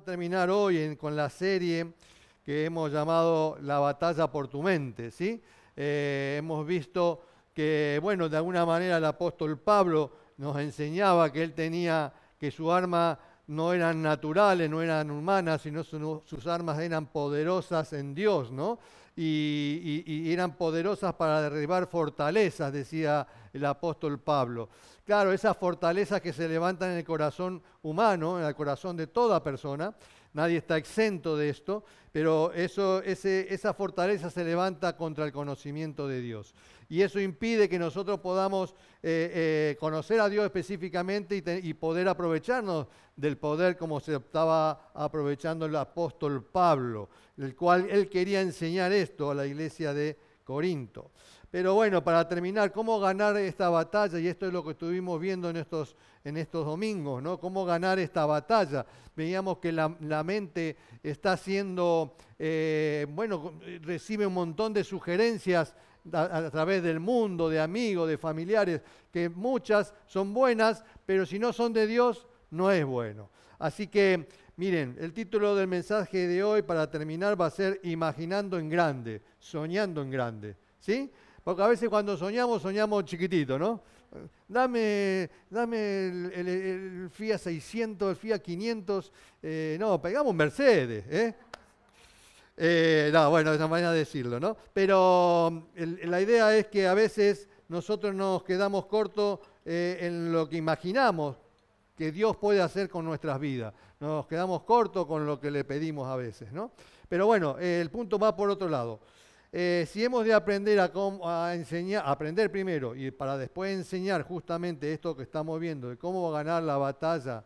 terminar hoy con la serie que hemos llamado La batalla por tu mente, ¿sí? Eh, hemos visto que, bueno, de alguna manera el apóstol Pablo nos enseñaba que él tenía, que su arma no eran naturales, no eran humanas, sino sus armas eran poderosas en Dios, ¿no? y, eran poderosas para derribar fortalezas, decía el apóstol Pablo. Claro, esas fortalezas que se levantan en el corazón humano, en el corazón de toda persona, nadie está exento de esto, pero eso, esa fortaleza se levanta contra el conocimiento de Dios. Y eso impide que nosotros podamos eh, eh, conocer a Dios específicamente y, y, poder aprovecharnos del poder como se estaba aprovechando el apóstol Pablo, el cual él quería enseñar esto a la iglesia de Corinto. Pero bueno, para terminar, ¿cómo ganar esta batalla? Y esto es lo que estuvimos viendo en estos, en estos domingos, ¿no? ¿Cómo ganar esta batalla? Veíamos que la, mente está siendo, eh, bueno, recibe un montón de sugerencias a, través del mundo, de amigos, de familiares, que muchas son buenas, pero si no son de Dios, no es bueno. Así que, miren, el título del mensaje de hoy para terminar va a ser Imaginando en grande, soñando en grande, ¿sí? Porque a veces cuando soñamos, soñamos chiquitito, ¿no? Dame, dame el, FIA 600, el FIA 500, eh, no, pegamos un Mercedes, ¿eh? ¿eh? no, bueno, esa manera de decirlo, ¿no? Pero la idea es que a veces nosotros nos quedamos cortos eh, en lo que imaginamos que Dios puede hacer con nuestras vidas. Nos quedamos cortos con lo que le pedimos a veces, ¿no? Pero bueno, el punto va por otro lado. Eh, si hemos de aprender a, enseñar, aprender primero y para después enseñar justamente esto que estamos viendo, de cómo ganar la batalla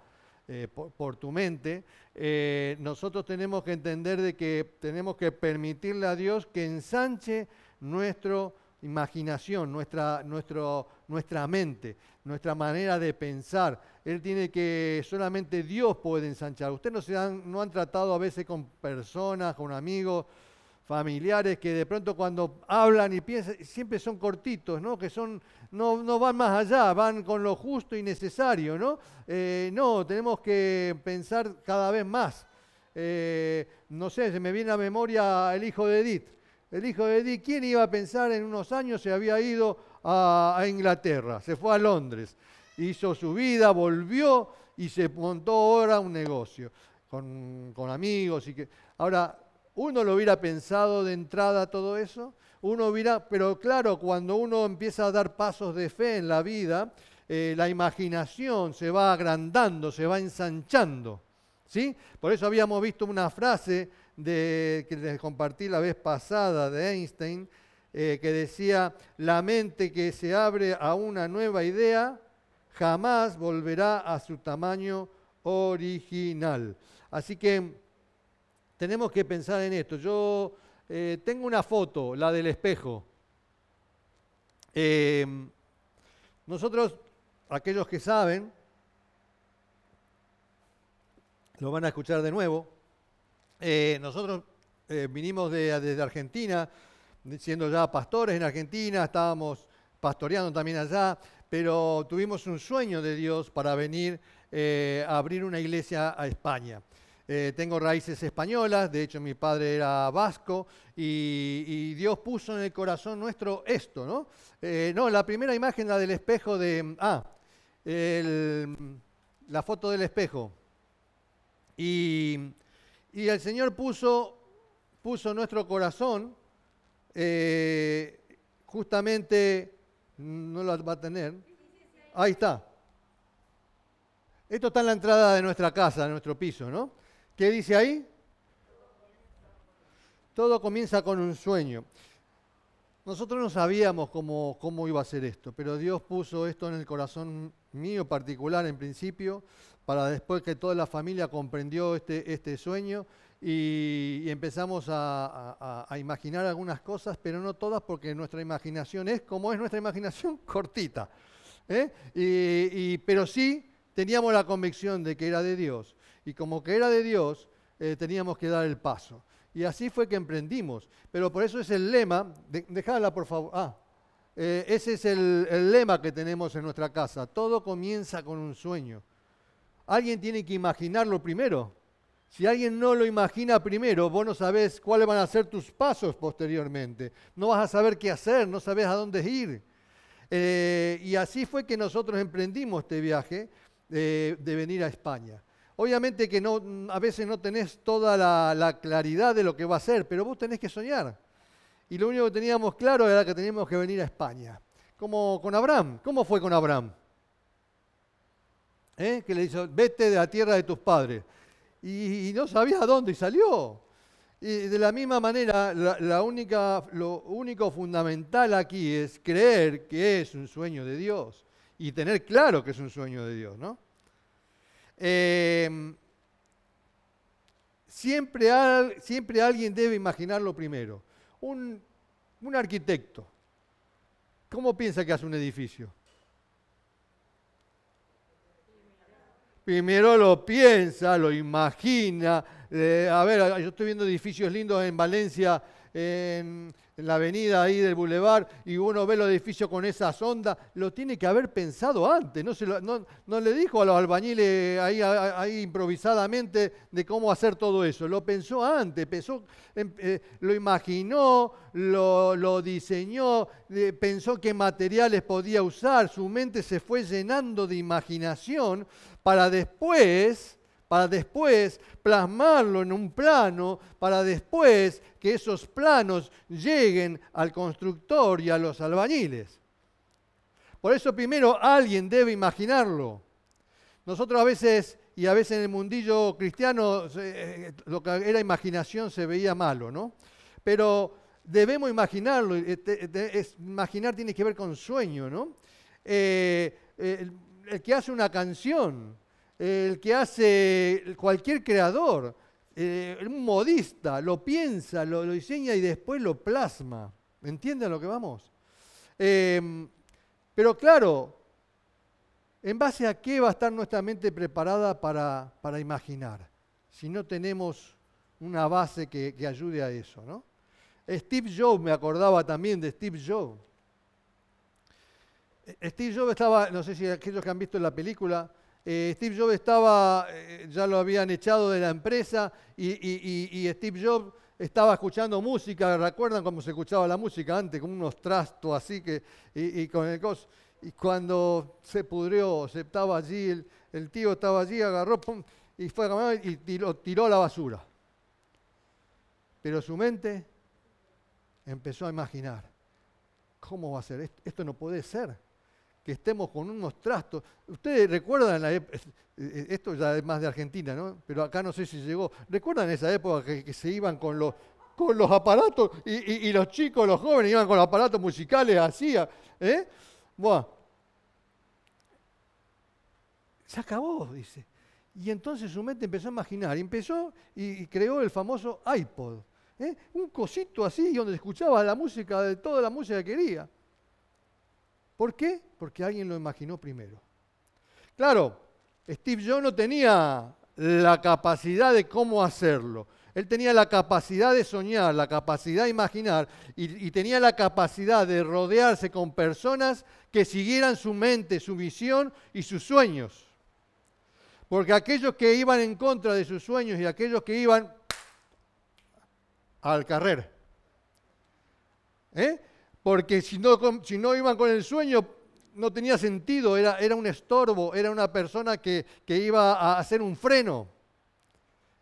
eh, por, tu mente, eh, nosotros tenemos que entender de que tenemos que permitirle a Dios que ensanche nuestra imaginación, nuestra, nuestro, nuestra mente, nuestra manera de pensar. Él tiene que, solamente Dios puede ensanchar. Ustedes no, no han tratado a veces con personas, con amigos, familiares que de pronto cuando hablan y piensan, siempre son cortitos, ¿no? Que son, no, no van más allá, van con lo justo y necesario, ¿no? Eh, no, tenemos que pensar cada vez más. Eh, no sé, se me viene a memoria el hijo de Edith. El hijo de Edith, ¿quién iba a pensar en unos años se había ido a, Inglaterra? Se fue a Londres, hizo su vida, volvió y se montó ahora un negocio con, con amigos y que ahora uno lo hubiera pensado de entrada todo eso, uno hubiera, pero claro, cuando uno empieza a dar pasos de fe en la vida, eh, la imaginación se va agrandando, se va ensanchando. ¿sí? Por eso habíamos visto una frase que les compartí la vez pasada de Einstein, eh, que decía, la mente que se abre a una nueva idea jamás volverá a su tamaño original. Así que tenemos que pensar en esto. Yo eh, tengo una foto, la del espejo. Eh, nosotros, aquellos que saben, lo van a escuchar de nuevo. Eh, nosotros vinimos desde Argentina, siendo ya pastores en Argentina, estábamos pastoreando también allá, pero tuvimos un sueño de Dios para venir a abrir una iglesia a España. Eh, tengo raíces españolas, de hecho mi padre era vasco y, Dios puso en el corazón nuestro esto, ¿no? Eh, no, la primera imagen, la del espejo de... Ah, la foto del espejo. Y, el Señor puso, puso nuestro corazón, eh, justamente, no lo va a tener, ahí está. Esto está en la entrada de nuestra casa, de nuestro piso, ¿no? ¿Qué dice ahí? Todo comienza con un sueño. Nosotros no sabíamos cómo, cómo, iba a ser esto, pero Dios puso esto en el corazón mío particular en principio, para después que toda la familia comprendió este, este sueño y, empezamos a, imaginar algunas cosas, pero no todas porque nuestra imaginación es como es nuestra imaginación cortita. ¿eh? Y, pero sí teníamos la convicción de que era de Dios y como que era de Dios, eh, teníamos que dar el paso. Y así fue que emprendimos. Pero por eso es el lema, déjala por favor. Ah, eh, ese es el, lema que tenemos en nuestra casa. Todo comienza con un sueño. Alguien tiene que imaginarlo primero. Si alguien no lo imagina primero, vos no sabés cuáles van a ser tus pasos posteriormente. No vas a saber qué hacer, no sabés a dónde ir. Eh, y así fue que nosotros emprendimos este viaje de venir a España. Obviamente que no, a veces no tenés toda la, claridad de lo que va a ser, pero vos tenés que soñar. Y lo único que teníamos claro era que teníamos que venir a España. Como con Abraham. ¿Cómo fue con Abraham? ¿Eh? Que le dijo, vete de la tierra de tus padres. Y, no sabía a dónde y salió. Y de la misma manera, la, única, lo único fundamental aquí es creer que es un sueño de Dios y tener claro que es un sueño de Dios, ¿no? Em, siempre, siempre alguien debe imaginarlo primero. Un, un arquitecto, ¿cómo piensa que hace un edificio? Primero lo piensa, lo imagina. Eh, a ver, yo estoy viendo edificios lindos en Valencia, en, la avenida ahí del Boulevard y uno ve los edificios con esa sonda, lo tiene que haber pensado antes. No, se no, le dijo a los albañiles ahí, ahí, improvisadamente de cómo hacer todo eso. Lo pensó antes, pensó, eh, lo imaginó, lo, lo diseñó, pensó qué materiales podía usar. Su mente se fue llenando de imaginación para después para después plasmarlo en un plano, para después que esos planos lleguen al constructor y a los albañiles. Por eso primero alguien debe imaginarlo. Nosotros a veces, y a veces en el mundillo cristiano, eh, lo que era imaginación se veía malo, ¿no? Pero debemos imaginarlo. Eh, imaginar tiene que ver con sueño, ¿no? Eh, el que hace una canción, el que hace cualquier creador, eh, un modista, lo piensa, lo, diseña y después lo plasma. ¿Entienden lo que vamos? Em, pero claro, ¿en base a qué va a estar nuestra mente preparada para, imaginar? Si no tenemos una base que, que ayude a eso, ¿no? Steve Jobs, me acordaba también de Steve Jobs. Steve Jobs estaba, no sé si aquellos que han visto la película, eh, Steve Jobs estaba, eh, ya lo habían echado de la empresa y, Steve Jobs estaba escuchando música, ¿recuerdan cómo se escuchaba la música antes? Con unos trastos así que, y, con el cos. Y cuando se pudrió, se estaba allí, el, tío estaba allí, agarró y fue a y tiró la basura. Pero su mente empezó a imaginar, ¿cómo va a ser? Esto no puede ser que estemos con unos trastos. Ustedes recuerdan, la esto ya es más de Argentina, ¿no? Pero acá no sé si llegó. ¿Recuerdan esa época que, se iban con los, con los aparatos y, los chicos, los jóvenes iban con los aparatos musicales así? ¿eh? Bueno, se acabó, dice. Y entonces su mente empezó a imaginar, y empezó y, creó el famoso iPod. ¿eh? Un cosito así donde escuchaba la música de toda la música que quería. ¿Por qué? Porque alguien lo imaginó primero. Claro, Steve Jobs no tenía la capacidad de cómo hacerlo. Él tenía la capacidad de soñar, la capacidad de imaginar y, tenía la capacidad de rodearse con personas que siguieran su mente, su visión y sus sueños. Porque aquellos que iban en contra de sus sueños y aquellos que iban al carrer, ¿eh? Porque si no, iban con el sueño, no tenía sentido, era, era un estorbo, era una persona que, iba a hacer un freno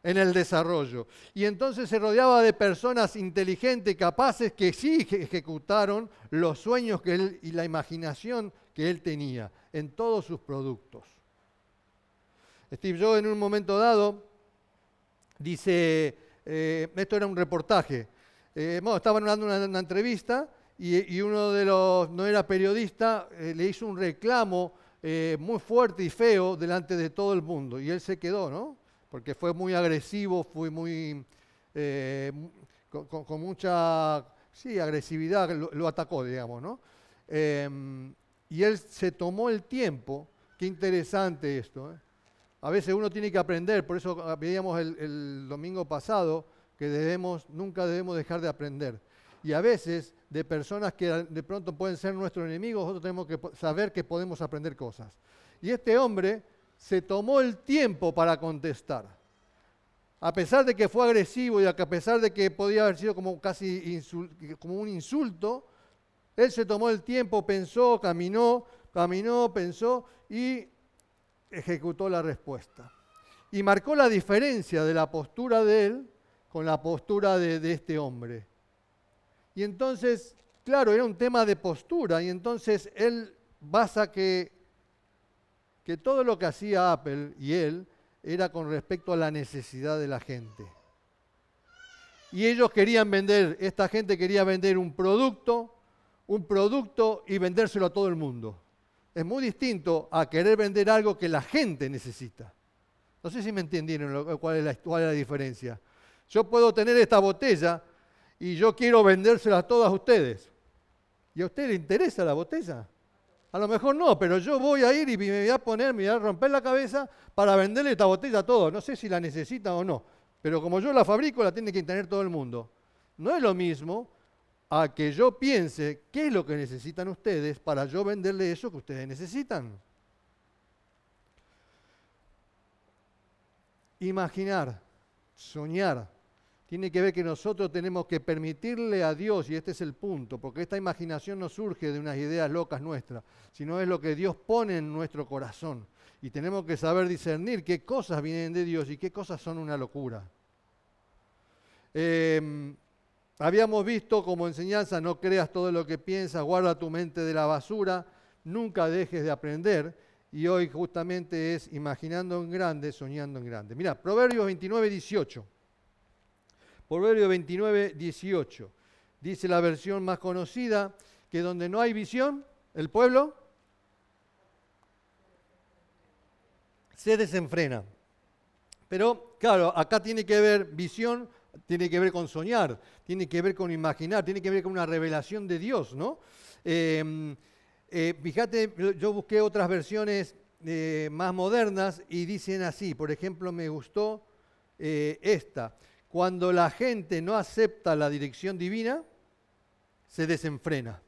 en el desarrollo. Y entonces se rodeaba de personas inteligentes, capaces, que sí ejecutaron los sueños que él, y la imaginación que él tenía en todos sus productos. Steve Jobs en un momento dado dice, eh, esto era un reportaje, eh, estaban dando una entrevista y, uno de los, no era periodista, eh, le hizo un reclamo eh, muy fuerte y feo delante de todo el mundo. Y él se quedó, ¿no? Porque fue muy agresivo, fue muy, eh, con, mucha, sí, agresividad, lo, atacó, digamos, ¿no? Em, y él se tomó el tiempo, qué interesante esto, A veces uno tiene que aprender, por eso veíamos el, el domingo pasado que debemos, nunca debemos dejar de aprender. Y a veces de personas que de pronto pueden ser nuestros enemigos, nosotros tenemos que saber que podemos aprender cosas. Y este hombre se tomó el tiempo para contestar. a pesar de que fue agresivo y a pesar de que podía haber sido como casi como un insulto, él se tomó el tiempo, pensó, caminó, caminó, pensó y ejecutó la respuesta. Y marcó la diferencia de la postura de él con la postura de, este hombre. Y entonces, claro, era un tema de postura, y entonces él basa que, que todo lo que hacía Apple y él era con respecto a la necesidad de la gente. Y ellos querían vender, esta gente quería vender un producto, un producto y vendérselo a todo el mundo. Es muy distinto a querer vender algo que la gente necesita. No sé si me entendieron cuál es la, cuál es la diferencia. Yo puedo tener esta botella y yo quiero vendérsela a todas ustedes. ¿Y a usted le interesa la botella? A lo mejor no, pero yo voy a ir y me voy a poner, me voy a romper la cabeza para venderle esta botella a todos. No sé si la necesita o no, pero como yo la fabrico, la tiene que tener todo el mundo. No es lo mismo a que yo piense qué es lo que necesitan ustedes para yo venderle eso que ustedes necesitan. Imaginar, soñar, tiene que ver que nosotros tenemos que permitirle a Dios, y este es el punto, porque esta imaginación no surge de unas ideas locas nuestras, sino es lo que Dios pone en nuestro corazón. Y tenemos que saber discernir qué cosas vienen de Dios y qué cosas son una locura. Em, habíamos visto como enseñanza, no creas todo lo que piensas, guarda tu mente de la basura, nunca dejes de aprender. Y hoy justamente es imaginando en grande, soñando en grande. Mira, Proverbios 29, 18. Proverbio 29, 18. Dice la versión más conocida que donde no hay visión, el pueblo se desenfrena. Pero claro, acá tiene que ver visión, tiene que ver con soñar, tiene que ver con imaginar, tiene que ver con una revelación de Dios, ¿no? Em, eh, fíjate, yo busqué otras versiones eh, más modernas y dicen así, por ejemplo, me gustó eh, esta. Cuando la gente no acepta la dirección divina, se desenfrena.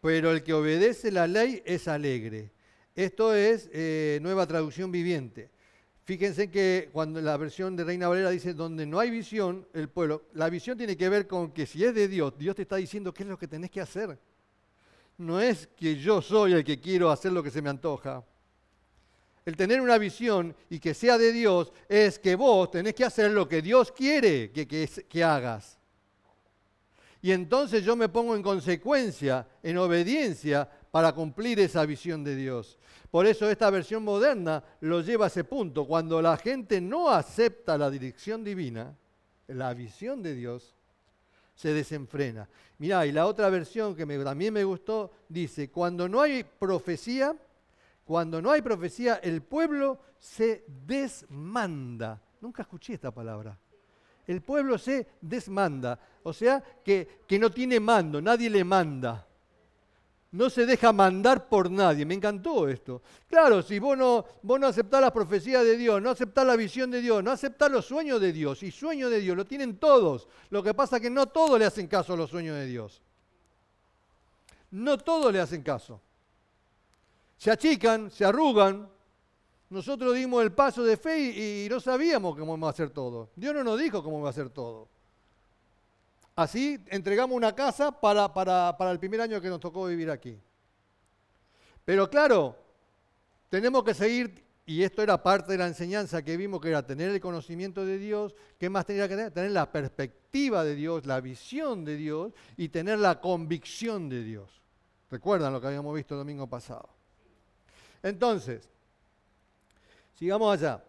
Pero el que obedece la ley es alegre. Esto es eh, nueva traducción viviente. Fíjense que cuando la versión de Reina Valera dice donde no hay visión, el pueblo, la visión tiene que ver con que si es de Dios, Dios te está diciendo qué es lo que tenés que hacer. No es que yo soy el que quiero hacer lo que se me antoja el tener una visión y que sea de Dios es que vos tenés que hacer lo que Dios quiere que, que, hagas. Y entonces yo me pongo en consecuencia, en obediencia, para cumplir esa visión de Dios. Por eso esta versión moderna lo lleva a ese punto. Cuando la gente no acepta la dirección divina, la visión de Dios, se desenfrena. Mirá, y la otra versión que también me gustó dice, cuando no hay profecía, cuando no hay profecía, el pueblo se desmanda. Nunca escuché esta palabra. El pueblo se desmanda. O sea, que, que no tiene mando, nadie le manda. No se deja mandar por nadie. Me encantó esto. Claro, si vos no, vos no aceptás la profecía de Dios, no aceptás la visión de Dios, no aceptás los sueños de Dios, y sueños de Dios lo tienen todos. Lo que pasa es que no todos le hacen caso a los sueños de Dios. No todos le hacen caso se achican, se arrugan. Nosotros dimos el paso de fe y, no sabíamos cómo va a hacer todo. Dios no nos dijo cómo va a hacer todo. Así entregamos una casa para, para, para el primer año que nos tocó vivir aquí. Pero claro, tenemos que seguir, y esto era parte de la enseñanza que vimos, que era tener el conocimiento de Dios. ¿Qué más tenía que tener? Tener la perspectiva de Dios, la visión de Dios y tener la convicción de Dios. ¿Recuerdan lo que habíamos visto el domingo pasado? Entonces, sigamos allá.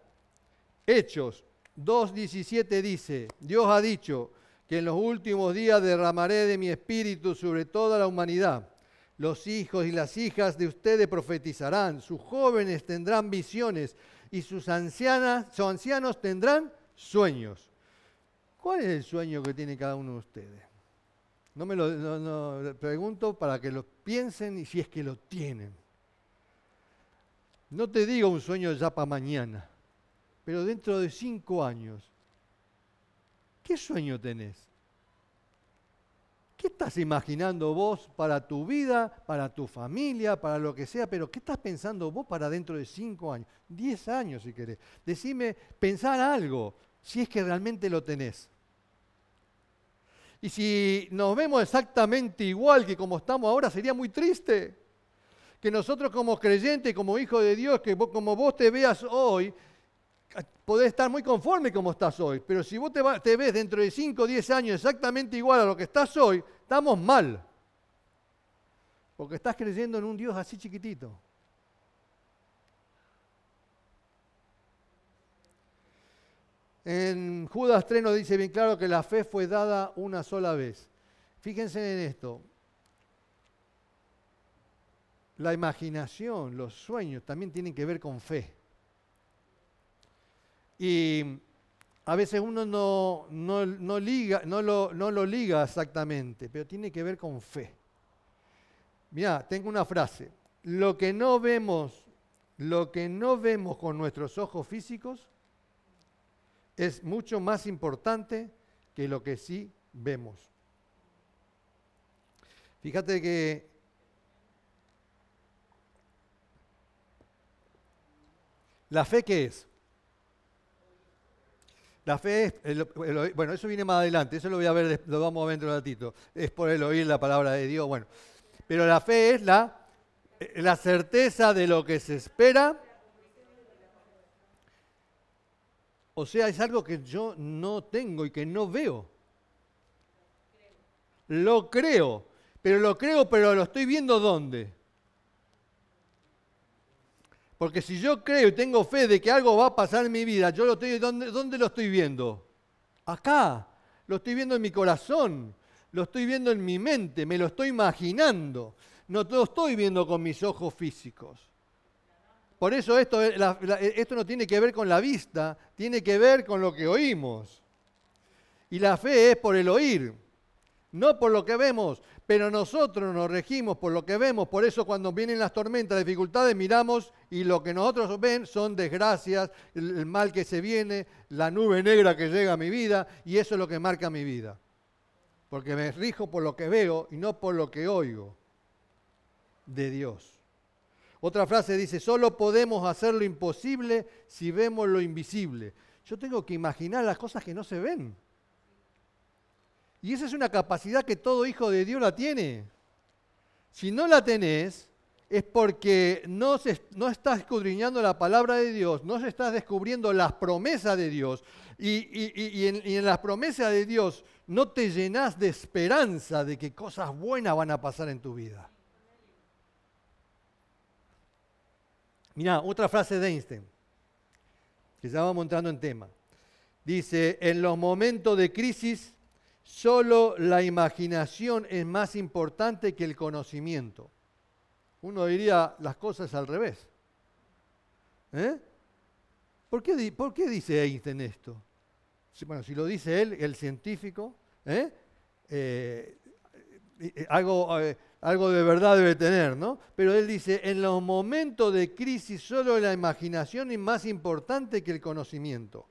Hechos 2.17 dice, Dios ha dicho que en los últimos días derramaré de mi espíritu sobre toda la humanidad. Los hijos y las hijas de ustedes profetizarán, sus jóvenes tendrán visiones y sus ancianas, sus ancianos tendrán sueños. ¿Cuál es el sueño que tiene cada uno de ustedes? No me lo pregunto para que lo piensen y si es que lo tienen. No te digo un sueño ya para mañana, pero dentro de cinco años, ¿qué sueño tenés? ¿Qué estás imaginando vos para tu vida, para tu familia, para lo que sea? Pero ¿qué estás pensando vos para dentro de cinco años? Diez años si querés. Decime, pensar algo, si es que realmente lo tenés. Y si nos vemos exactamente igual que como estamos ahora, sería muy triste. Que nosotros como creyentes, como hijos de Dios, que como vos te veas hoy, podés estar muy conforme como estás hoy, pero si vos te, ves dentro de 5 o 10 años exactamente igual a lo que estás hoy, estamos mal. Porque estás creyendo en un Dios así chiquitito. En Judas 3 nos dice bien claro que la fe fue dada una sola vez. Fíjense en esto. La imaginación, los sueños también tienen que ver con fe. Y a veces uno no, no, liga, no, lo, no lo liga exactamente, pero tiene que ver con fe. Mira, tengo una frase. Lo que no vemos, lo que no vemos con nuestros ojos físicos es mucho más importante que lo que sí vemos. Fíjate que la fe qué es? La fe es, bueno, eso viene más adelante, eso lo voy a ver, lo vamos a ver dentro de un ratito. Es por el oír la palabra de Dios, bueno. Pero la fe es la, la certeza de lo que se espera. O sea, es algo que yo no tengo y que no veo. Lo creo, pero lo creo, pero lo estoy viendo dónde. Porque si yo creo y tengo fe de que algo va a pasar en mi vida, yo lo estoy, ¿dónde, lo estoy viendo? Acá. Lo estoy viendo en mi corazón. Lo estoy viendo en mi mente. Me lo estoy imaginando. No lo estoy viendo con mis ojos físicos. Por eso esto, esto no tiene que ver con la vista, tiene que ver con lo que oímos. Y la fe es por el oír, no por lo que vemos. Pero nosotros nos regimos por lo que vemos, por eso cuando vienen las tormentas, dificultades, miramos y lo que nosotros ven son desgracias, el, mal que se viene, la nube negra que llega a mi vida, y eso es lo que marca mi vida. Porque me rijo por lo que veo y no por lo que oigo de Dios. Otra frase dice, solo podemos hacer lo imposible si vemos lo invisible. Yo tengo que imaginar las cosas que no se ven. Y esa es una capacidad que todo hijo de Dios la tiene. Si no la tenés, es porque no, se, no estás escudriñando la palabra de Dios, no se estás descubriendo las promesas de Dios. Y, en, las promesas de Dios no te llenas de esperanza de que cosas buenas van a pasar en tu vida. Mira, otra frase de Einstein, que ya vamos entrando en tema. Dice, en los momentos de crisis Solo la imaginación es más importante que el conocimiento. Uno diría las cosas al revés. ¿Eh? ¿Por, qué, dice Einstein esto? Bueno, si lo dice él, el científico, ¿eh? Eh, algo, algo de verdad debe tener, ¿no? Pero él dice, en los momentos de crisis solo la imaginación es más importante que el conocimiento.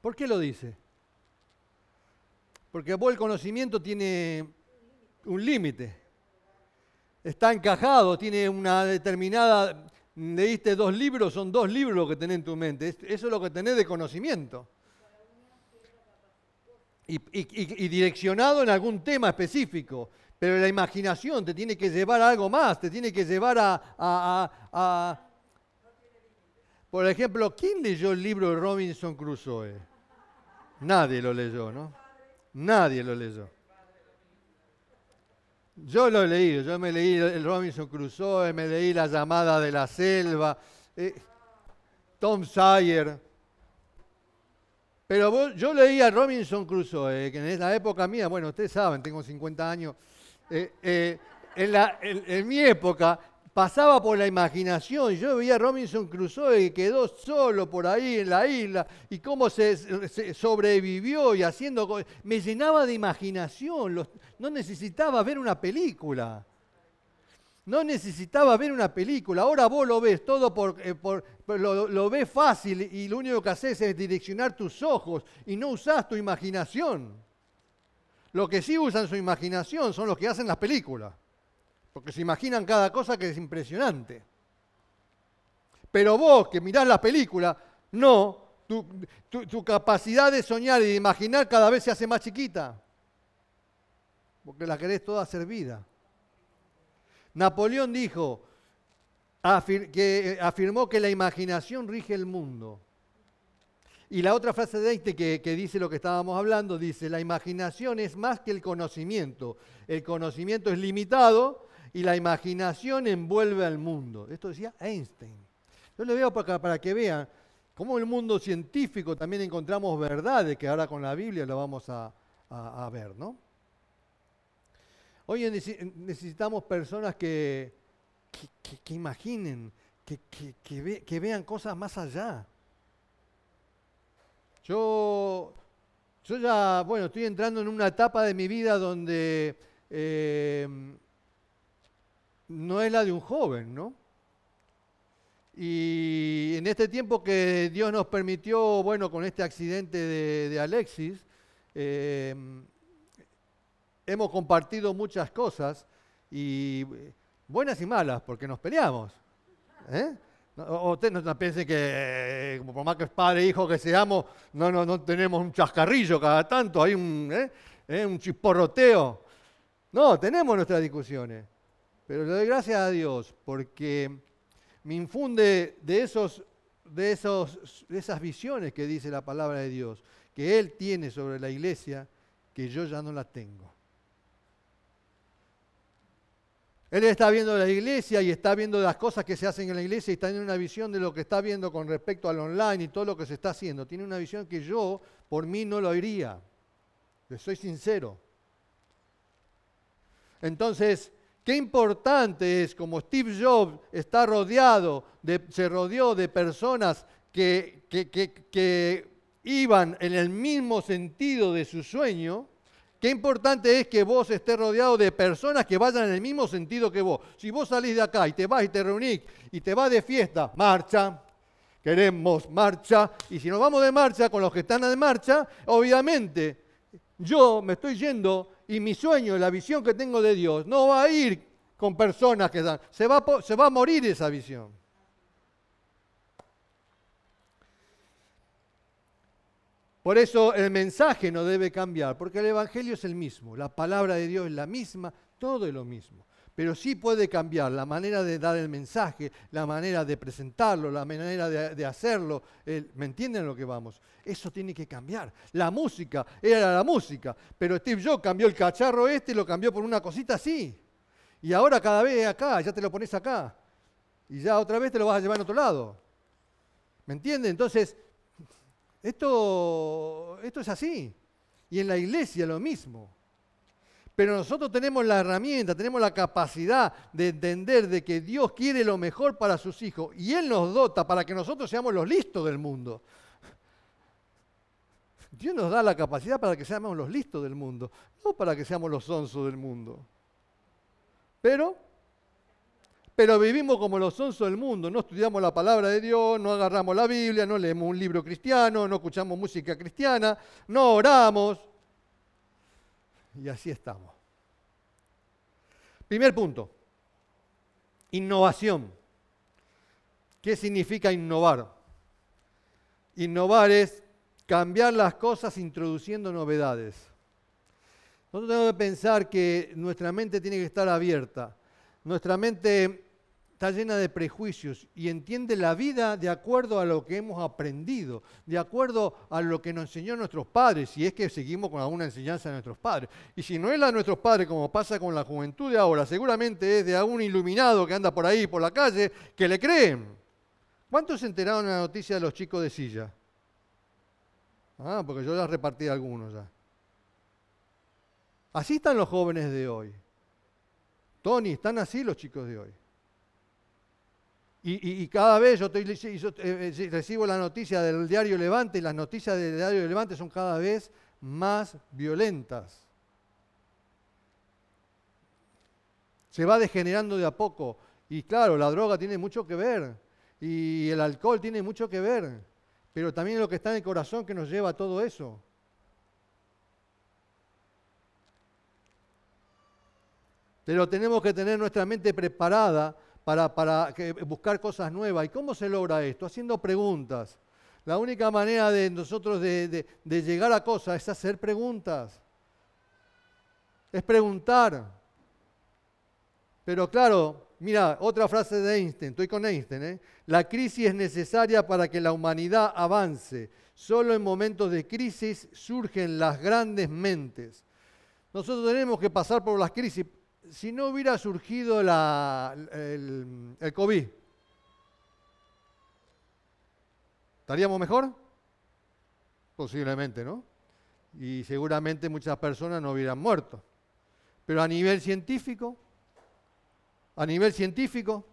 ¿Por qué lo dice? Porque vos el conocimiento tiene un límite. Está encajado, tiene una determinada... Leíste dos libros, son dos libros que tenés en tu mente. Eso es lo que tenés de conocimiento. Y, direccionado en algún tema específico. Pero la imaginación te tiene que llevar a algo más, te tiene que llevar a por ejemplo, ¿quién leyó el libro de Robinson Crusoe? Nadie lo leyó, ¿no? Nadie lo leyó. Yo lo he leído, yo me leí el Robinson Crusoe, me leí La llamada de la selva, eh, Tom Sawyer. Pero yo leí a Robinson Crusoe, que en la época mía, bueno, ustedes saben, tengo 50 años, eh, eh, en mi época pasaba por la imaginación. Yo veía a Robinson Crusoe que quedó solo por ahí en la isla y cómo se, sobrevivió y haciendo... Me llenaba de imaginación, no necesitaba ver una película. no necesitaba ver una película. Ahora vos lo ves todo por, eh, lo, ves fácil y lo único que haces es direccionar tus ojos y no usás tu imaginación. Lo que sí usan su imaginación son los que hacen las películas, porque se imaginan cada cosa que es impresionante. Pero vos que mirás la película, no, tu, capacidad de soñar y de imaginar cada vez se hace más chiquita, porque la querés toda servida. Napoleón dijo, que eh, afirmó que la imaginación rige el mundo. Y la otra frase de que, que, dice lo que estábamos hablando, dice, la imaginación es más que el conocimiento. El conocimiento es limitado y la imaginación envuelve al mundo. Esto decía Einstein. Yo le veo para, para que vean cómo en el mundo científico también encontramos verdades que ahora con la Biblia lo vamos a, ver, ¿no? Hoy necesitamos personas que, que, imaginen, que, vean cosas más allá. Yo, yo ya, bueno, estoy entrando en una etapa de mi vida donde em, no es la de un joven, ¿no? Y en este tiempo que Dios nos permitió, bueno, con este accidente de, Alexis, em, hemos compartido muchas cosas, y buenas y malas, porque nos peleamos. ¿eh? O no, piense que, por más que padre e hijo que seamos, no, no, no tenemos un chascarrillo cada tanto, hay un, ¿eh? ¿Eh? un chisporroteo. No, tenemos nuestras discusiones. Pero le doy gracias a Dios porque me infunde de, esos, de, esos, de esas visiones que dice la palabra de Dios, que Él tiene sobre la iglesia, que yo ya no las tengo. Él está viendo la iglesia y está viendo las cosas que se hacen en la iglesia y está en una visión de lo que está viendo con respecto al online y todo lo que se está haciendo. Tiene una visión que yo, por mí, no lo haría. Le soy sincero. Entonces, qué importante es, como Steve Jobs está rodeado, de, se rodeó de personas que, que, que iban en el mismo sentido de su sueño, Qué importante es que vos estés rodeado de personas que vayan en el mismo sentido que vos. Si vos salís de acá y te vas y te reunís y te vas de fiesta, marcha, queremos marcha. Y si nos vamos de marcha con los que están de marcha, obviamente yo me estoy yendo y mi sueño, la visión que tengo de Dios, no va a ir con personas que dan. Se va, se va a morir esa visión. Por eso el mensaje no debe cambiar, porque el Evangelio es el mismo, la palabra de Dios es la misma, todo es lo mismo. Pero sí puede cambiar la manera de dar el mensaje, la manera de presentarlo, la manera de, hacerlo. ¿Me entienden lo que vamos? Eso tiene que cambiar. La música era la música, pero Steve Jobs cambió el cacharro este y lo cambió por una cosita así. Y ahora cada vez acá, ya te lo pones acá. Y ya otra vez te lo vas a llevar a otro lado. ¿Me entienden? Entonces, esto, esto es así. Y en la iglesia lo mismo. Pero nosotros tenemos la herramienta, tenemos la capacidad de entender de que Dios quiere lo mejor para sus hijos y Él nos dota para que nosotros seamos los listos del mundo. Dios nos da la capacidad para que seamos los listos del mundo, no para que seamos los sonsos del mundo. Pero pero vivimos como los sonsos del mundo, no estudiamos la palabra de Dios, no agarramos la Biblia, no leemos un libro cristiano, no escuchamos música cristiana, no oramos. Y así estamos. Primer punto, innovación. ¿Qué significa innovar? Innovar es cambiar las cosas introduciendo novedades. Nosotros tenemos que pensar que nuestra mente tiene que estar abierta. Nuestra mente está llena de prejuicios y entiende la vida de acuerdo a lo que hemos aprendido, de acuerdo a lo que nos enseñó nuestros padres, si es que seguimos con alguna enseñanza de nuestros padres. Y si no es la de nuestros padres, como pasa con la juventud de ahora, seguramente es de algún iluminado que anda por ahí, por la calle, que le creen. ¿Cuántos se enteraron de la noticia de los chicos de silla? Ah, porque yo ya repartí algunos ya. Así están los jóvenes de hoy. Tony, están así los chicos de hoy. Y, cada vez yo, estoy, eh, eh, recibo la noticia del diario Levante y las noticias del diario Levante son cada vez más violentas. Se va degenerando de a poco. Y claro, la droga tiene mucho que ver. Y el alcohol tiene mucho que ver. Pero también lo que está en el corazón que nos lleva a todo eso. Pero tenemos que tener nuestra mente preparada para, para buscar cosas nuevas. ¿Y cómo se logra esto? Haciendo preguntas. La única manera de nosotros de, llegar a cosas es hacer preguntas. Es preguntar. Pero claro, mira, otra frase de Einstein, estoy con Einstein, ¿eh? la crisis es necesaria para que la humanidad avance. Solo en momentos de crisis surgen las grandes mentes. Nosotros tenemos que pasar por las crisis. Si no hubiera surgido el, el COVID, ¿Estaríamos mejor? Posiblemente, ¿no? Y seguramente muchas personas no hubieran muerto. Pero a nivel científico, a nivel científico,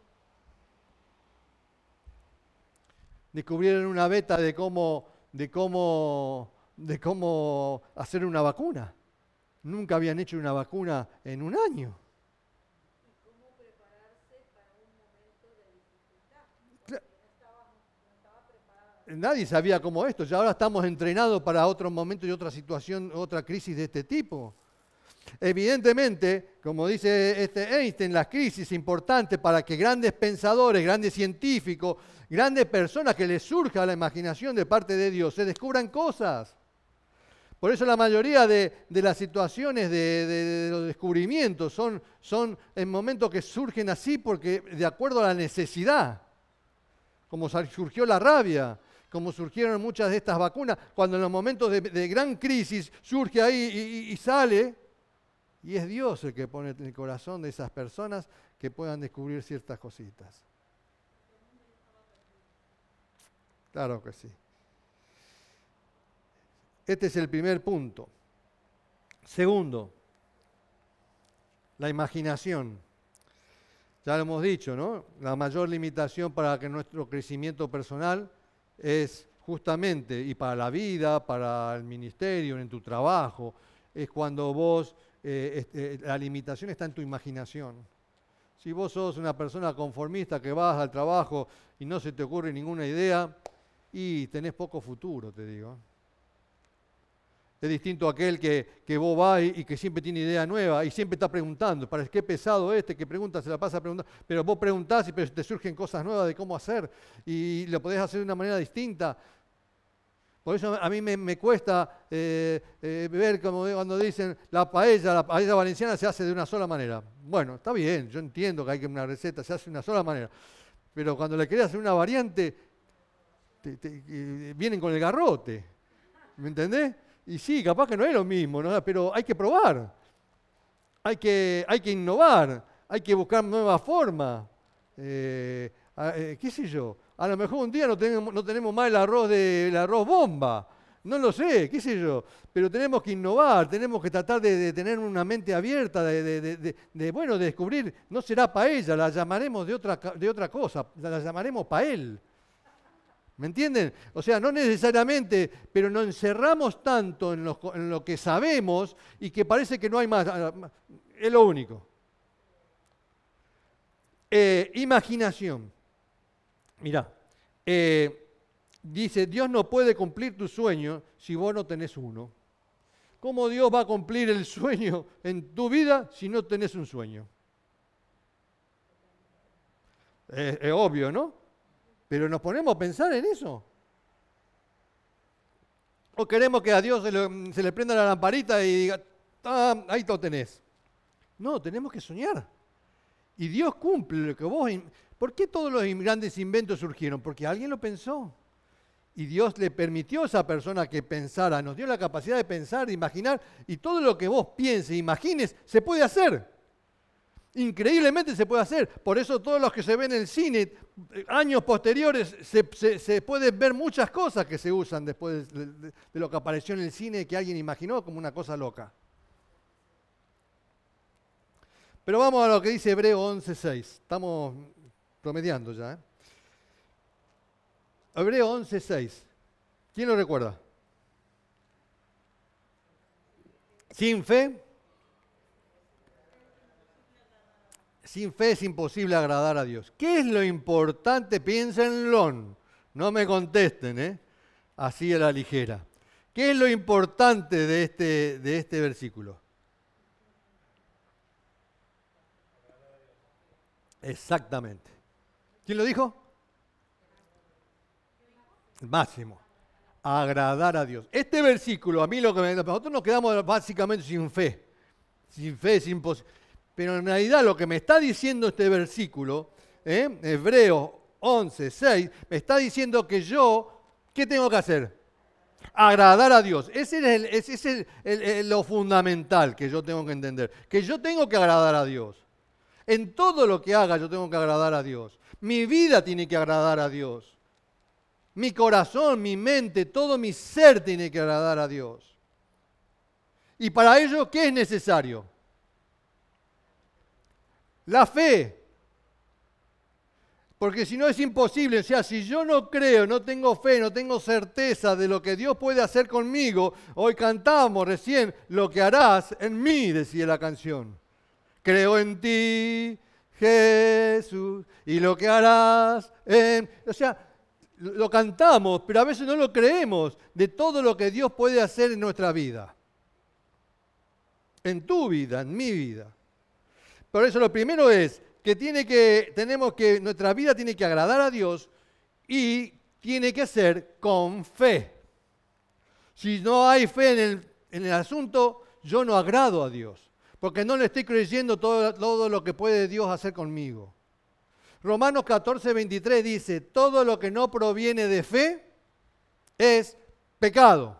descubrieron una beta de cómo, de cómo, de cómo hacer una vacuna. Nunca habían hecho una vacuna en un año. Nadie sabía cómo esto, ya ahora estamos entrenados para otro momento y otra situación, otra crisis de este tipo. Evidentemente, como dice este Einstein, las crisis importantes para que grandes pensadores, grandes científicos, grandes personas que les surja la imaginación de parte de Dios, se descubran cosas. Por eso la mayoría de, las situaciones de, de, los descubrimientos son, son en momentos que surgen así porque de acuerdo a la necesidad, como surgió la rabia, como surgieron muchas de estas vacunas, cuando en los momentos de, gran crisis surge ahí y, sale, y es Dios el que pone en el corazón de esas personas que puedan descubrir ciertas cositas. Claro que sí. Este es el primer punto. Segundo, la imaginación. Ya lo hemos dicho, ¿no? La mayor limitación para que nuestro crecimiento personal es justamente, y para la vida, para el ministerio, en tu trabajo, es cuando vos, eh, este, la limitación está en tu imaginación. Si vos sos una persona conformista que vas al trabajo y no se te ocurre ninguna idea, y tenés poco futuro, te digo. Es distinto a aquel que, que vos vas y, que siempre tiene idea nueva y siempre está preguntando. Parece que pesado este que pregunta, se la pasa preguntando. Pero vos preguntás y te surgen cosas nuevas de cómo hacer y lo podés hacer de una manera distinta. Por eso a mí me, cuesta eh, eh, ver como cuando dicen la paella, la paella valenciana se hace de una sola manera. Bueno, está bien, yo entiendo que hay que una receta se hace de una sola manera. Pero cuando le querés hacer una variante, vienen con el garrote. ¿Me entendés? Y sí, capaz que no es lo mismo, ¿no? pero hay que probar, hay que, hay que innovar, hay que buscar nuevas formas. Eh, eh, ¿Qué sé yo? A lo mejor un día no tenemos, no tenemos más el arroz, de, arroz bomba. No lo sé, qué sé yo, pero tenemos que innovar, tenemos que tratar de, tener una mente abierta, de, bueno, de descubrir, no será paella, la llamaremos de otra, de otra cosa, la llamaremos pael. ¿Me entienden? O sea, no necesariamente, pero nos encerramos tanto en lo, que sabemos y que parece que no hay más. Ah, es lo único. Eh, imaginación. Mira, eh, dice, Dios no puede cumplir tu sueño si vos no tenés uno. ¿Cómo Dios va a cumplir el sueño en tu vida si no tenés un sueño? es obvio, ¿no? Pero nos ponemos a pensar en eso. O queremos que a Dios se le, prenda la lamparita y diga, ah, ahí lo tenés. No, tenemos que soñar. Y Dios cumple lo que vos... ¿Por qué todos los grandes inventos surgieron? Porque alguien lo pensó. Y Dios le permitió a esa persona que pensara, nos dio la capacidad de pensar, de imaginar, y todo lo que vos pienses, imagines, se puede hacer. Increíblemente se puede hacer. Por eso todos los que se ven en el cine, años posteriores, se, se, pueden ver muchas cosas que se usan después de, lo que apareció en el cine que alguien imaginó como una cosa loca. Pero vamos a lo que dice Hebreo 11.6. Estamos promediando ya. ¿eh? Hebreo 11.6. ¿Quién lo recuerda? Sin fe sin fe es imposible agradar a Dios. ¿Qué es lo importante? Piénsenlo. No me contesten, ¿eh? Así a la ligera. ¿Qué es lo importante de este, de este versículo? Exactamente. ¿Quién lo dijo? Máximo. Agradar a Dios. Este versículo, a mí lo que me... Nosotros nos quedamos básicamente sin fe. Sin fe es imposible. Pero en realidad lo que me está diciendo este versículo, ¿eh? Hebreos 11, 6, me está diciendo que yo, ¿qué tengo que hacer? Agradar a Dios. Ese es, lo fundamental que yo tengo que entender. Que yo tengo que agradar a Dios. En todo lo que haga yo tengo que agradar a Dios. Mi vida tiene que agradar a Dios. Mi corazón, mi mente, todo mi ser tiene que agradar a Dios. Y para ello, ¿qué es necesario? La fe. Porque si no es imposible, o sea, si yo no creo, no tengo fe, no tengo certeza de lo que Dios puede hacer conmigo, hoy cantamos recién, lo que harás en mí, decía la canción. Creo en ti, Jesús, y lo que harás en... O sea, lo cantamos, pero a veces no lo creemos de todo lo que Dios puede hacer en nuestra vida. En tu vida, en mi vida. Por eso lo primero es que, tiene que tenemos que, nuestra vida tiene que agradar a Dios y tiene que ser con fe. Si no hay fe en el, asunto, yo no agrado a Dios, porque no le estoy creyendo todo, todo lo que puede Dios hacer conmigo. Romanos 14, 23 dice, todo lo que no proviene de fe es pecado.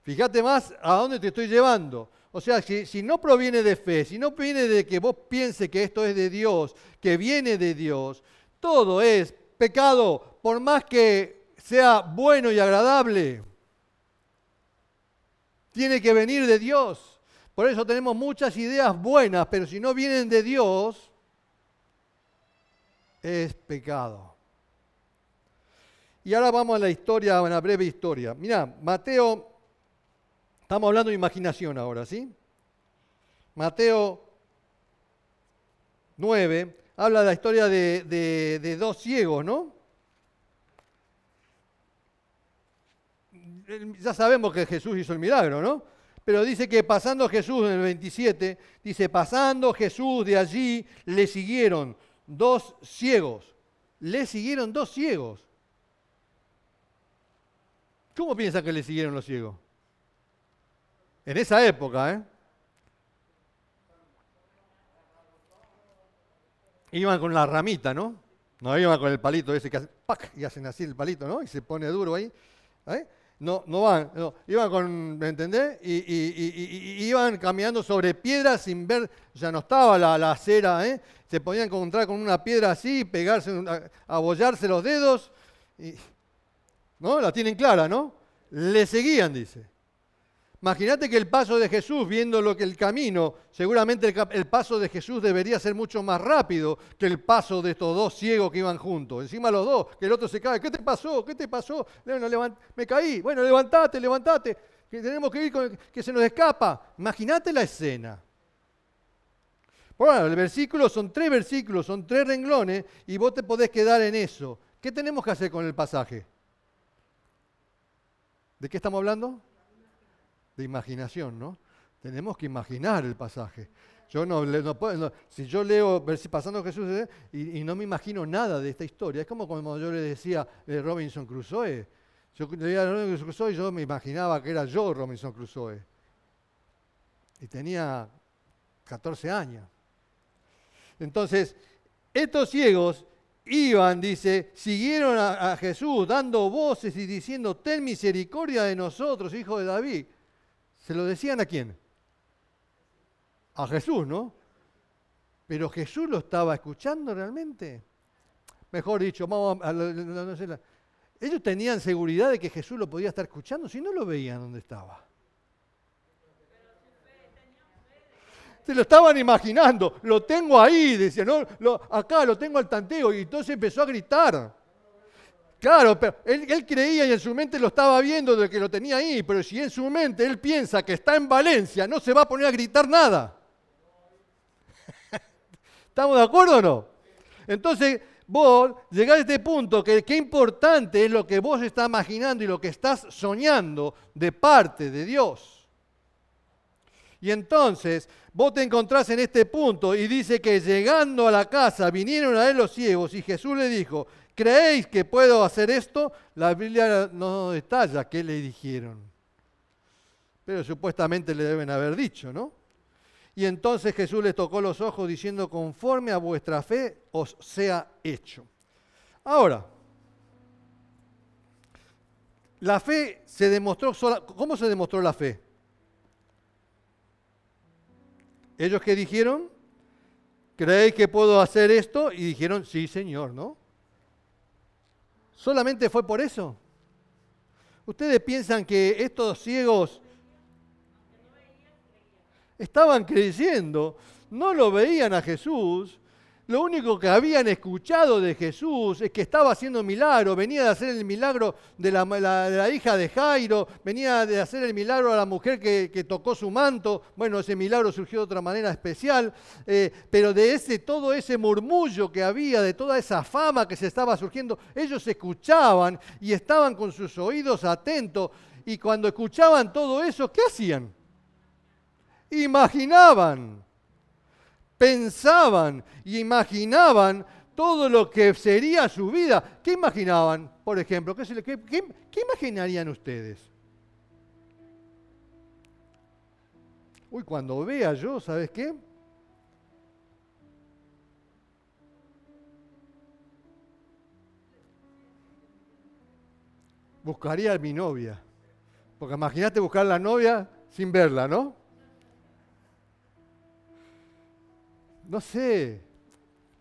Fíjate más a dónde te estoy llevando. O sea, si, no proviene de fe, si no proviene de que vos pienses que esto es de Dios, que viene de Dios, todo es pecado, por más que sea bueno y agradable. Tiene que venir de Dios. Por eso tenemos muchas ideas buenas, pero si no vienen de Dios, es pecado. Y ahora vamos a la historia, a una breve historia. Mira, Mateo Estamos hablando de imaginación ahora, ¿sí? Mateo 9 habla de la historia de, dos ciegos, ¿no? Ya sabemos que Jesús hizo el milagro, ¿no? Pero dice que pasando Jesús en el 27, dice, pasando Jesús de allí, le siguieron dos ciegos. Le siguieron dos ciegos. ¿Cómo piensa que le siguieron los ciegos? En esa época, ¿eh? Iban con la ramita, ¿no? No iban con el palito ese que hace, ¡pac! y hacen así el palito, ¿no? Y se pone duro ahí. ¿eh? No, no van, iban con, ¿me entendés? Y, iban caminando sobre piedras sin ver, sea, no estaba la, acera, ¿eh? Se podían encontrar con una piedra así, pegarse, abollarse los dedos, ¿no? La tienen clara, ¿no? Le seguían, dice. Imagínate que el paso de Jesús, viendo lo que el camino, seguramente el, paso de Jesús debería ser mucho más rápido que el paso de estos dos ciegos que iban juntos. Encima los dos, que el otro se cae. ¿Qué te pasó? ¿Qué te pasó? me caí. Bueno, levantate, levantate. Que tenemos que ir con que se nos escapa. Imagínate la escena. Bueno, el versículo son tres versículos, son tres renglones y vos te podés quedar en eso. ¿Qué tenemos que hacer con el pasaje? ¿De qué estamos hablando? De imaginación, ¿no? Tenemos que imaginar el pasaje. Yo no, si yo leo pasando Jesús ¿eh? y, no me imagino nada de esta historia, es como cuando yo le decía de Robinson Crusoe. Yo leía Robinson Crusoe y yo me imaginaba que era yo Robinson Crusoe. Y tenía 14 años. Entonces, estos ciegos iban, dice, siguieron a Jesús dando voces y diciendo, ten misericordia de nosotros, hijo de David. ¿Se lo decían a quién? A Jesús, ¿no? Pero Jesús lo estaba escuchando realmente. Mejor dicho, vamos a, ellos tenían seguridad de que Jesús lo podía estar escuchando, si no lo veían donde estaba. Se lo estaban imaginando, lo tengo ahí, decía, no, acá lo tengo al tanteo, y entonces empezó a gritar. Claro, pero él, creía y en su mente lo estaba viendo de que lo tenía ahí, pero si en su mente él piensa que está en Valencia, no se va a poner a gritar nada. ¿Estamos de acuerdo o no? Entonces, vos llegás a este punto que qué importante es lo que vos estás imaginando y lo que estás soñando de parte de Dios. Y entonces vos te encontrás en este punto y dice que llegando a la casa vinieron a él los ciegos y Jesús le dijo, ¿creéis que puedo hacer esto? La Biblia no detalla qué le dijeron. Pero supuestamente le deben haber dicho, ¿no? Y entonces Jesús les tocó los ojos diciendo, conforme a vuestra fe os sea hecho. Ahora, la fe se demostró sola. ¿Cómo se demostró la fe? Ellos que dijeron, ¿creéis que puedo hacer esto? Y dijeron, sí, Señor, ¿no? ¿Solamente fue por eso? ¿Ustedes piensan que estos ciegos estaban creyendo, no lo veían a Jesús, lo único que habían escuchado de Jesús es que estaba haciendo milagro, venía de hacer el milagro de la, hija de Jairo, venía de hacer el milagro a la mujer que, tocó su manto. Bueno, ese milagro surgió de otra manera especial, eh, pero de ese, todo ese murmullo que había, de toda esa fama que se estaba surgiendo, ellos escuchaban y estaban con sus oídos atentos. Y cuando escuchaban todo eso, ¿qué hacían? Imaginaban pensaban y imaginaban todo lo que sería su vida. ¿Qué imaginaban, por ejemplo? ¿Qué, imaginarían ustedes? Uy, cuando vea yo, ¿sabes qué? Buscaría a mi novia. Porque imagínate buscar la novia sin verla, ¿no? No sé,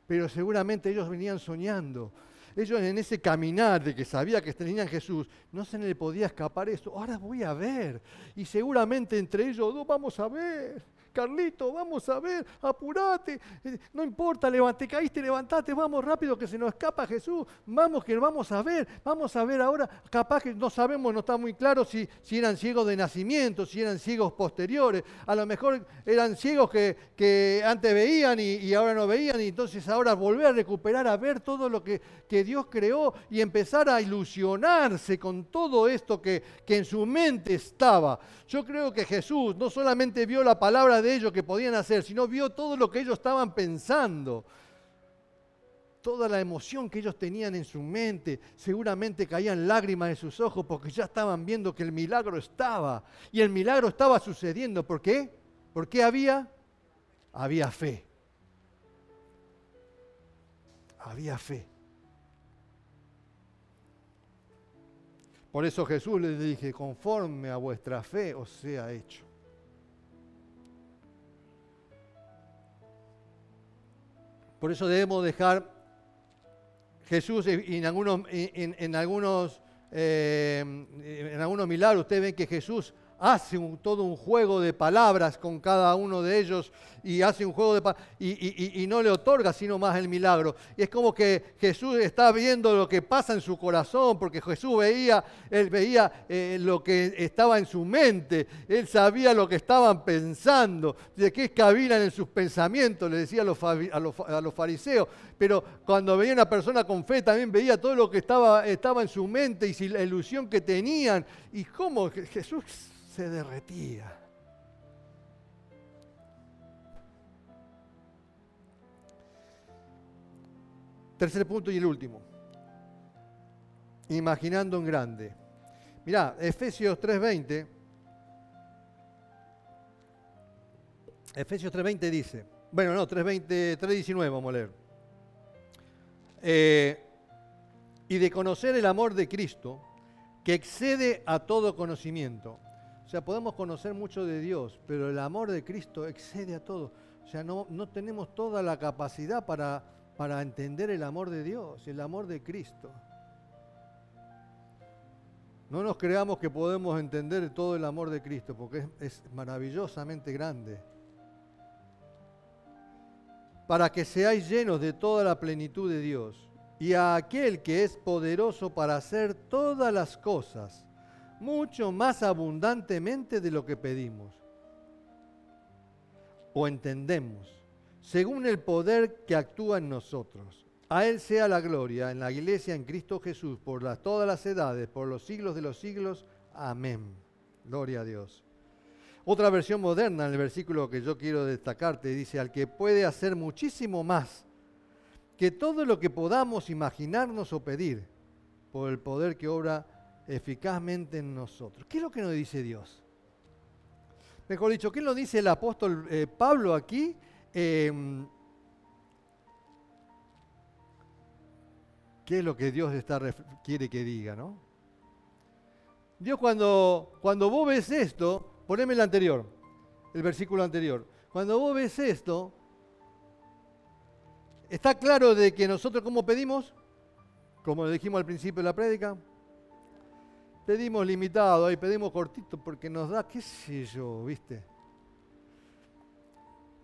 pero seguramente ellos venían soñando. Ellos en ese caminar de que sabía que tenían Jesús, no se le podía escapar esto. Ahora voy a ver. Y seguramente entre ellos dos vamos a ver. Carlito, vamos a ver, apurate, eh, no importa, levante, caíste, levantate, vamos rápido que se nos escapa Jesús, vamos que vamos a ver, vamos a ver ahora, capaz que no sabemos, no está muy claro si, si eran ciegos de nacimiento, si eran ciegos posteriores, a lo mejor eran ciegos que, que antes veían y, ahora no veían, y entonces ahora volver a recuperar, a ver todo lo que, que Dios creó y empezar a ilusionarse con todo esto que, que en su mente estaba. Yo creo que Jesús no solamente vio la palabra de ellos que podían hacer, sino vio todo lo que ellos estaban pensando. Toda la emoción que ellos tenían en su mente, seguramente caían lágrimas en sus ojos porque ya estaban viendo que el milagro estaba. Y el milagro estaba sucediendo. ¿Por qué? ¿Por qué había? Había fe. Había fe. Por eso Jesús les dije, conforme a vuestra fe os sea hecho. Por eso debemos dejar Jesús en algunos, en, algunos, eh, en algunos milagros. Ustedes ven que Jesús hace todo un juego de palabras con cada uno de ellos y hace un juego de y, y, no le otorga sino más el milagro. Y es como que Jesús está viendo lo que pasa en su corazón, porque Jesús veía, él veía eh, lo que estaba en su mente, él sabía lo que estaban pensando, de qué escabilan en sus pensamientos, le decía a los, a los, a los fariseos. Pero cuando veía una persona con fe también veía todo lo que estaba, estaba en su mente y la ilusión que tenían. Y cómo Jesús derretía. Tercer punto y el último. Imaginando en grande. Mirá, Efesios 3:20. Efesios 3:20 dice, bueno, no, 3:20, 3:19 vamos a leer. Eh, y de conocer el amor de Cristo, que excede a todo conocimiento o sea, podemos conocer mucho de Dios, pero el amor de Cristo excede a todo. O sea, no, no tenemos toda la capacidad para, para entender el amor de Dios, el amor de Cristo. No nos creamos que podemos entender todo el amor de Cristo, porque es, es maravillosamente grande. Para que seáis llenos de toda la plenitud de Dios y a aquel que es poderoso para hacer todas las cosas mucho más abundantemente de lo que pedimos o entendemos, según el poder que actúa en nosotros. A Él sea la gloria en la iglesia en Cristo Jesús por todas las edades, por los siglos de los siglos. Amén. Gloria a Dios. Otra versión moderna, en el versículo que yo quiero destacarte, dice, al que puede hacer muchísimo más que todo lo que podamos imaginarnos o pedir por el poder que obra eficazmente en nosotros. ¿Qué es lo que nos dice Dios? Mejor dicho, ¿qué nos dice el apóstol eh, Pablo aquí? Em, ¿Qué es lo que Dios está, quiere que diga, no? Dios cuando, cuando vos ves esto, poneme el anterior, el versículo anterior. Cuando vos ves esto, está claro de que nosotros como pedimos, como le dijimos al principio de la prédica, pedimos limitado, ahí pedimos cortito porque nos da, qué sé yo, ¿viste?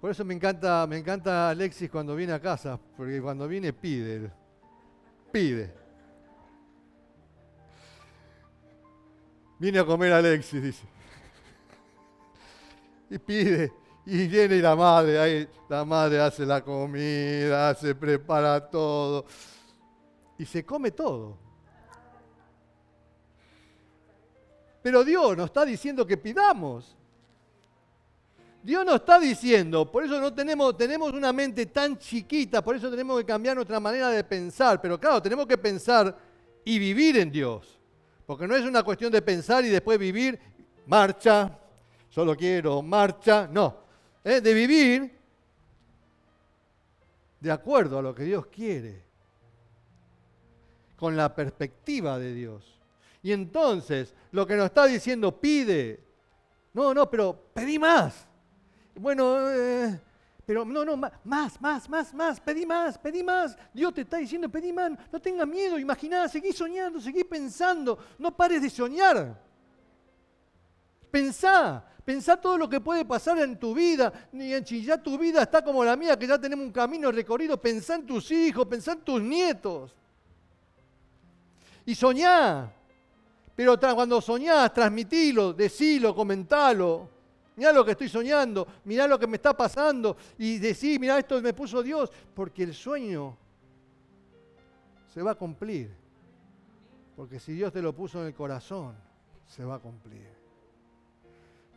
Por eso me encanta, me encanta Alexis cuando viene a casa, porque cuando viene pide pide. Viene a comer Alexis, dice. Y pide. Y viene la madre, ahí la madre hace la comida, se prepara todo. Y se come todo. Pero Dios nos está diciendo que pidamos. Dios nos está diciendo, por eso no tenemos, tenemos una mente tan chiquita, por eso tenemos que cambiar nuestra manera de pensar. Pero claro, tenemos que pensar y vivir en Dios. Porque no es una cuestión de pensar y después vivir, marcha, solo quiero, marcha. No, de vivir de acuerdo a lo que Dios quiere, con la perspectiva de Dios. Y entonces, lo que nos está diciendo, pide. No, no, pero pedí más. Bueno, eh, pero no, no, más, más, más, más, pedí más, pedí más. Dios te está diciendo, pedí más, no tengas miedo, imaginá, seguí soñando, seguí pensando, no pares de soñar. Pensá, pensá todo lo que puede pasar en tu vida. Si ya tu vida está como la mía, que ya tenemos un camino recorrido, pensá en tus hijos, pensá en tus nietos. Y soñá. Pero cuando soñás, transmitilo, decilo, comentalo. Mirá lo que estoy soñando, mirá lo que me está pasando y decir, mirá esto me puso Dios, porque el sueño se va a cumplir. Porque si Dios te lo puso en el corazón, se va a cumplir.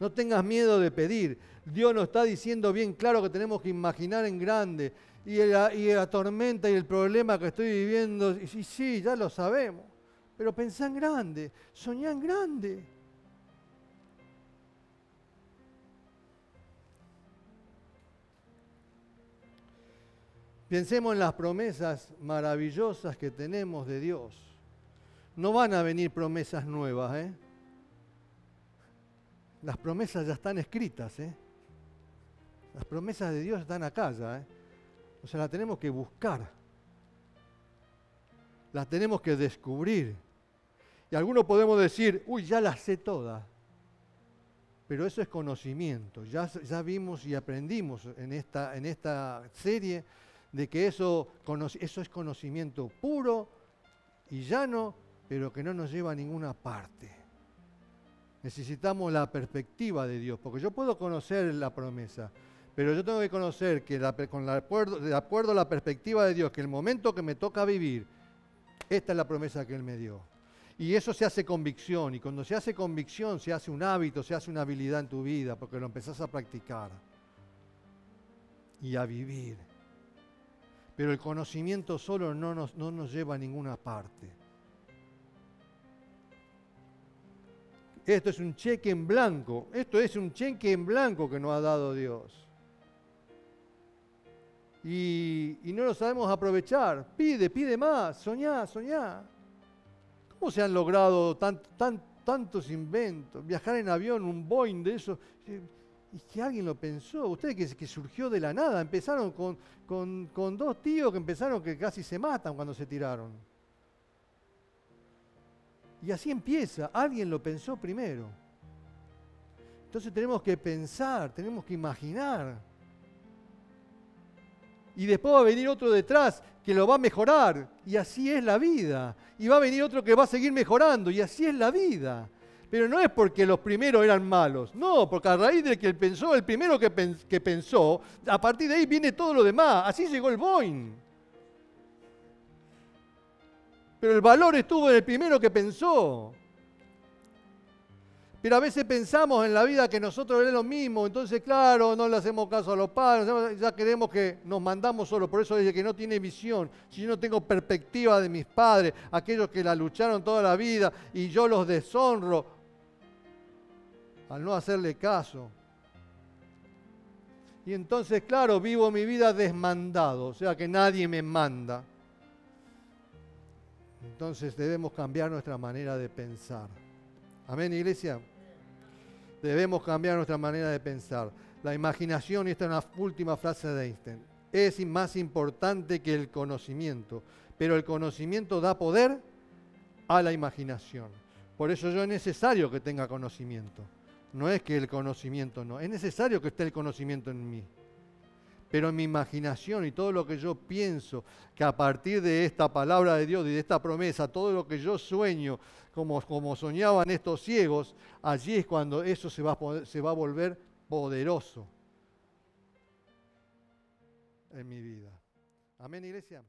No tengas miedo de pedir. Dios nos está diciendo bien claro que tenemos que imaginar en grande. Y la, y la tormenta y el problema que estoy viviendo, y sí, sí, ya lo sabemos. Pero pensá en grande, soñá en grande. Pensemos en las promesas maravillosas que tenemos de Dios. No van a venir promesas nuevas, ¿eh? Las promesas ya están escritas, ¿eh? Las promesas de Dios están acá ya, ¿eh? O sea, las tenemos que buscar. Las tenemos que descubrir. Y algunos podemos decir, uy, ya las sé todas. Pero eso es conocimiento. Ya, vimos y aprendimos en esta, en esta serie de que eso, eso es conocimiento puro y llano, pero que no nos lleva a ninguna parte. Necesitamos la perspectiva de Dios, porque yo puedo conocer la promesa, pero yo tengo que conocer que con de acuerdo a la perspectiva de Dios, que el momento que me toca vivir, esta es la promesa que Él me dio. Y eso se hace convicción, y cuando se hace convicción se hace un hábito, se hace una habilidad en tu vida, porque lo empezás a practicar y a vivir pero el conocimiento solo no nos, no nos lleva a ninguna parte. Esto es un cheque en blanco, esto es un cheque en blanco que nos ha dado Dios. Y, no lo sabemos aprovechar. Pide, pide más, soñá, soñá. ¿Cómo se han logrado tantos inventos? Viajar en avión, un Boeing de eso. Y que alguien lo pensó, ustedes que, surgió de la nada, empezaron con, dos tíos que empezaron que casi se matan cuando se tiraron. Y así empieza, alguien lo pensó primero. Entonces tenemos que pensar, tenemos que imaginar. Y después va a venir otro detrás que lo va a mejorar. Y así es la vida. Y va a venir otro que va a seguir mejorando. Y así es la vida. Pero no es porque los primeros eran malos, no, porque a raíz de que pensó, el primero que, que pensó, a partir de ahí viene todo lo demás. Así llegó el Boeing. Pero el valor estuvo en el primero que pensó. Pero a veces pensamos en la vida que nosotros es lo mismo, entonces claro, no le hacemos caso a los padres, ya queremos que nos mandamos solo, por eso dice que no tiene visión, si yo no tengo perspectiva de mis padres, aquellos que la lucharon toda la vida y yo los deshonro al no hacerle caso. Y entonces, claro, vivo mi vida desmandado, o sea que nadie me manda. Entonces debemos cambiar nuestra manera de pensar. Amén, iglesia. Debemos cambiar nuestra manera de pensar. La imaginación, y esta es una última frase de Einstein, es más importante que el conocimiento, pero el conocimiento da poder a la imaginación. Por eso yo es necesario que tenga conocimiento. No es que el conocimiento no, es necesario que esté el conocimiento en mí pero mi imaginación y todo lo que yo pienso, que a partir de esta palabra de Dios y de esta promesa, todo lo que yo sueño, como, como soñaban estos ciegos, allí es cuando eso se va, se va a volver poderoso en mi vida. Amén, iglesia.